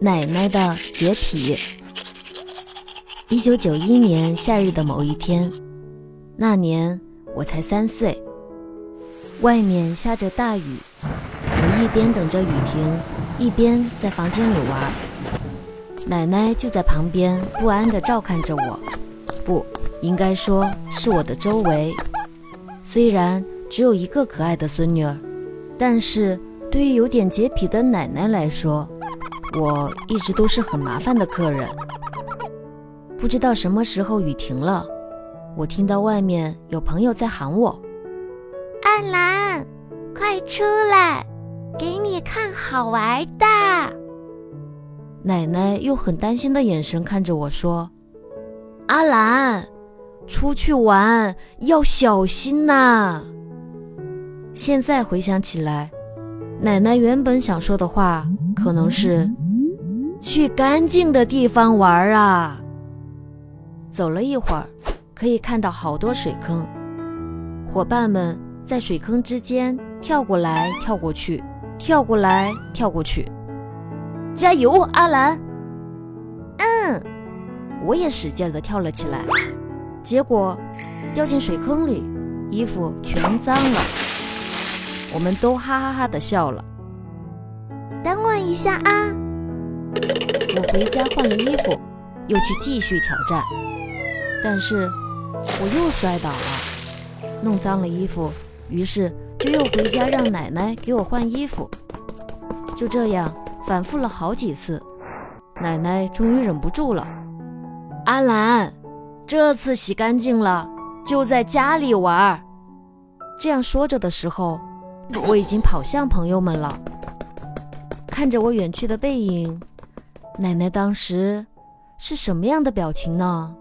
奶奶的洁癖。一九九一年夏日的某一天，那年我才三岁，外面下着大雨，我一边等着雨停，一边在房间里玩。奶奶就在旁边不安地照看着我，不应该说是我的周围。虽然只有一个可爱的孙女儿，但是对于有点洁癖的奶奶来说，我一直都是很麻烦的客人。不知道什么时候雨停了，我听到外面有朋友在喊我：“阿兰，快出来，给你看好玩的。”奶奶用很担心的眼神看着我说：“阿兰。”出去玩要小心呐！现在回想起来，奶奶原本想说的话可能是“去干净的地方玩啊”。走了一会儿，可以看到好多水坑，伙伴们在水坑之间跳过来跳过去，跳过来跳过去。加油，阿兰！嗯，我也使劲地跳了起来。结果掉进水坑里，衣服全脏了。我们都哈哈哈的笑了。等我一下啊！我回家换了衣服，又去继续挑战。但是我又摔倒了，弄脏了衣服，于是就又回家让奶奶给我换衣服。就这样反复了好几次，奶奶终于忍不住了：“阿兰。”这次洗干净了，就在家里玩。这样说着的时候，我已经跑向朋友们了。看着我远去的背影，奶奶当时是什么样的表情呢？